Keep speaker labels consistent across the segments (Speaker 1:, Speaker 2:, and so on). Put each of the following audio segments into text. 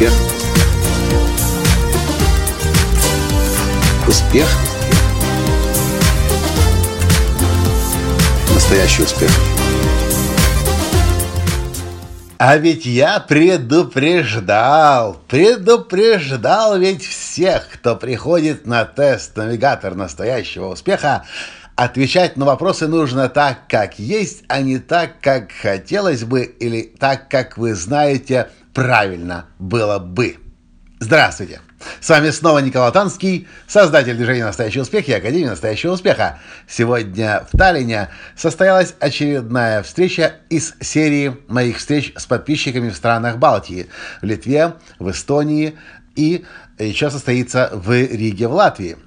Speaker 1: Успех. Успех. Настоящий успех.
Speaker 2: А ведь я предупреждал, предупреждал ведь всех, кто приходит на тест «Навигатор настоящего успеха», отвечать на вопросы нужно так, как есть, а не так, как хотелось бы или так, как вы знаете, правильно было бы. Здравствуйте! С вами снова Николай Танский, создатель движения «Настоящий успех» и Академии «Настоящего успеха». Сегодня в Таллине состоялась очередная встреча из серии моих встреч с подписчиками в странах Балтии, в Литве, в Эстонии и еще состоится в Риге в Латвии.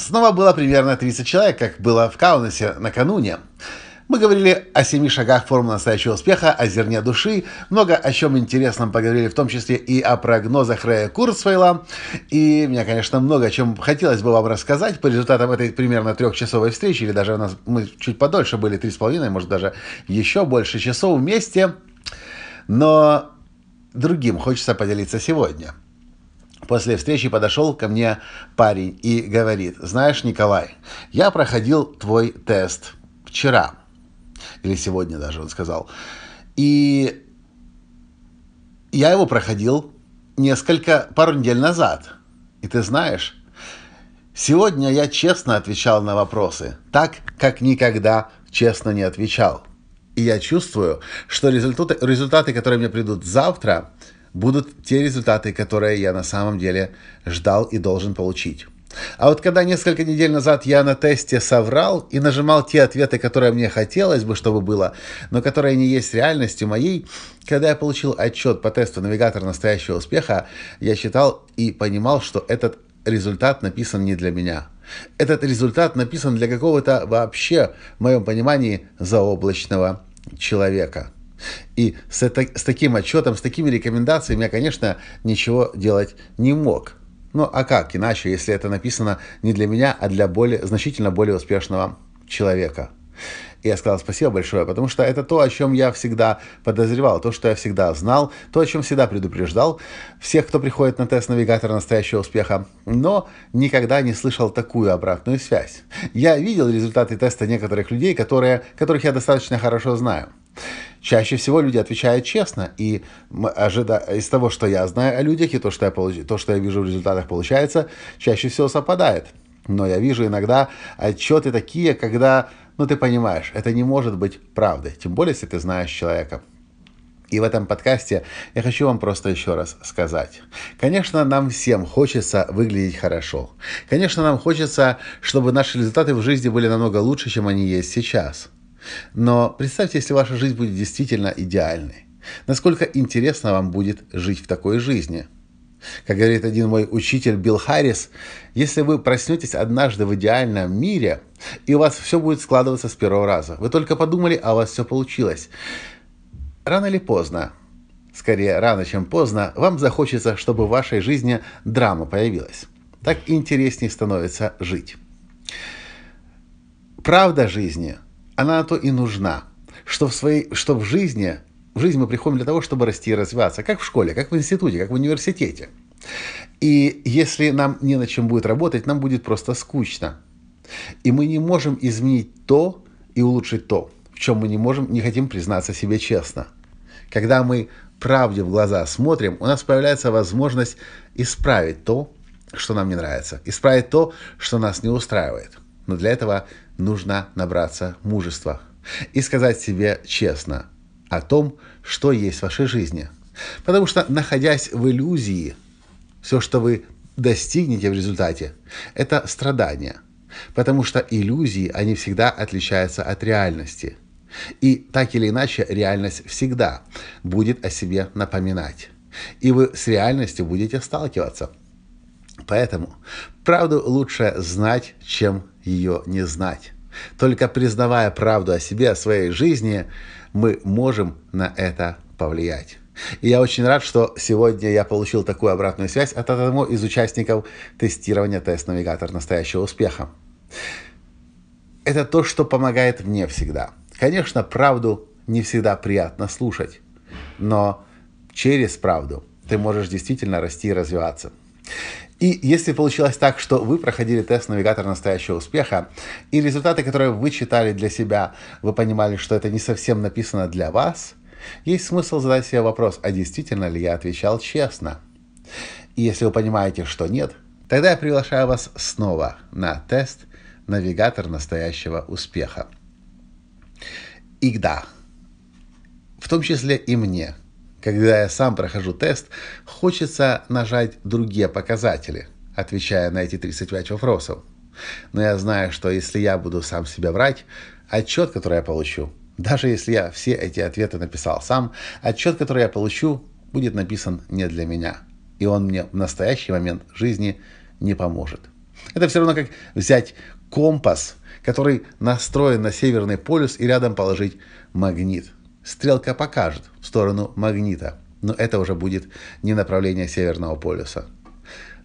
Speaker 2: Снова было примерно 30 человек, как было в Каунасе накануне. Мы говорили о семи шагах формулы настоящего успеха, о зерне души, много о чем интересном поговорили, в том числе и о прогнозах Рэя Курцвейла. И мне, конечно, много о чем хотелось бы вам рассказать по результатам этой примерно трехчасовой встречи, или даже у нас мы чуть подольше были, три с половиной, может даже еще больше часов вместе. Но другим хочется поделиться сегодня. После встречи подошел ко мне парень и говорит, знаешь, Николай, я проходил твой тест вчера – или сегодня даже он сказал. И я его проходил несколько, пару недель назад. И ты знаешь, сегодня я честно отвечал на вопросы, так, как никогда честно не отвечал. И я чувствую, что результаты, результаты, которые мне придут завтра, будут те результаты, которые я на самом деле ждал и должен получить. А вот когда несколько недель назад я на тесте соврал и нажимал те ответы, которые мне хотелось бы, чтобы было, но которые не есть реальностью моей, когда я получил отчет по тесту навигатора настоящего успеха, я читал и понимал, что этот результат написан не для меня. Этот результат написан для какого-то вообще, в моем понимании, заоблачного человека. И с, это, с таким отчетом, с такими рекомендациями я, конечно, ничего делать не мог. Ну а как иначе, если это написано не для меня, а для более, значительно более успешного человека? И я сказал спасибо большое, потому что это то, о чем я всегда подозревал, то, что я всегда знал, то, о чем всегда предупреждал всех, кто приходит на тест навигатора настоящего успеха, но никогда не слышал такую обратную связь. Я видел результаты теста некоторых людей, которые, которых я достаточно хорошо знаю. Чаще всего люди отвечают честно, и ожида... из того, что я знаю о людях, и то что, я получ... то, что я вижу в результатах, получается, чаще всего совпадает. Но я вижу иногда отчеты такие, когда, ну ты понимаешь, это не может быть правдой, тем более, если ты знаешь человека. И в этом подкасте я хочу вам просто еще раз сказать. Конечно, нам всем хочется выглядеть хорошо. Конечно, нам хочется, чтобы наши результаты в жизни были намного лучше, чем они есть сейчас. Но представьте, если ваша жизнь будет действительно идеальной. Насколько интересно вам будет жить в такой жизни. Как говорит один мой учитель Билл Харрис, если вы проснетесь однажды в идеальном мире, и у вас все будет складываться с первого раза, вы только подумали, а у вас все получилось. Рано или поздно, скорее рано, чем поздно, вам захочется, чтобы в вашей жизни драма появилась. Так интереснее становится жить. Правда жизни – она на то и нужна, что в, своей, что в жизни, в жизнь мы приходим для того, чтобы расти и развиваться, как в школе, как в институте, как в университете. И если нам не на чем будет работать, нам будет просто скучно. И мы не можем изменить то и улучшить то, в чем мы не можем, не хотим признаться себе честно. Когда мы правде в глаза смотрим, у нас появляется возможность исправить то, что нам не нравится, исправить то, что нас не устраивает. Но для этого нужно набраться мужества и сказать себе честно о том, что есть в вашей жизни. Потому что, находясь в иллюзии, все, что вы достигнете в результате, это страдание. Потому что иллюзии, они всегда отличаются от реальности. И так или иначе, реальность всегда будет о себе напоминать. И вы с реальностью будете сталкиваться. Поэтому правду лучше знать, чем ее не знать. Только признавая правду о себе, о своей жизни, мы можем на это повлиять. И я очень рад, что сегодня я получил такую обратную связь от одного из участников тестирования тест-навигатор настоящего успеха. Это то, что помогает мне всегда. Конечно, правду не всегда приятно слушать, но через правду ты можешь действительно расти и развиваться. И если получилось так, что вы проходили тест навигатор настоящего успеха, и результаты, которые вы читали для себя, вы понимали, что это не совсем написано для вас, есть смысл задать себе вопрос, а действительно ли я отвечал честно? И если вы понимаете, что нет, тогда я приглашаю вас снова на тест навигатор настоящего успеха. И да, в том числе и мне, когда я сам прохожу тест, хочется нажать другие показатели, отвечая на эти 35 вопросов. Но я знаю, что если я буду сам себя врать, отчет, который я получу, даже если я все эти ответы написал сам, отчет, который я получу, будет написан не для меня. И он мне в настоящий момент жизни не поможет. Это все равно как взять компас, который настроен на Северный полюс и рядом положить магнит. Стрелка покажет в сторону магнита, но это уже будет не направление Северного полюса.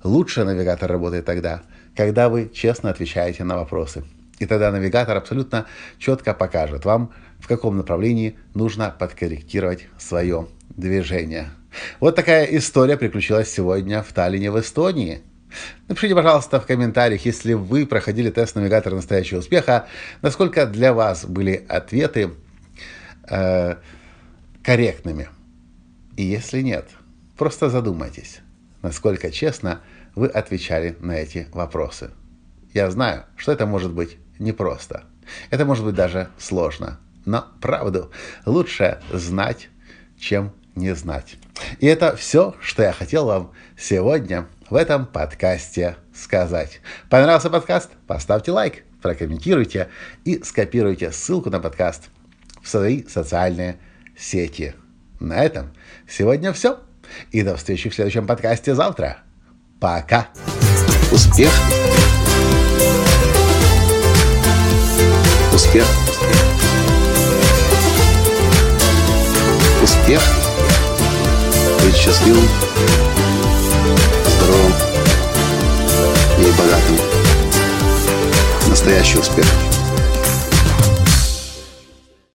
Speaker 2: Лучше навигатор работает тогда, когда вы честно отвечаете на вопросы. И тогда навигатор абсолютно четко покажет вам, в каком направлении нужно подкорректировать свое движение. Вот такая история приключилась сегодня в Таллине в Эстонии. Напишите, пожалуйста, в комментариях, если вы проходили тест навигатора настоящего успеха, насколько для вас были ответы э, корректными. И если нет, просто задумайтесь, насколько честно вы отвечали на эти вопросы. Я знаю, что это может быть непросто. Это может быть даже сложно. Но правду лучше знать, чем не знать. И это все, что я хотел вам сегодня в этом подкасте сказать. Понравился подкаст? Поставьте лайк, прокомментируйте и скопируйте ссылку на подкаст в свои социальные сети. На этом сегодня все. И до встречи в следующем подкасте завтра. Пока. Успех. Успех. Успех. Быть счастливым, здоровым и богатым. Настоящий успех.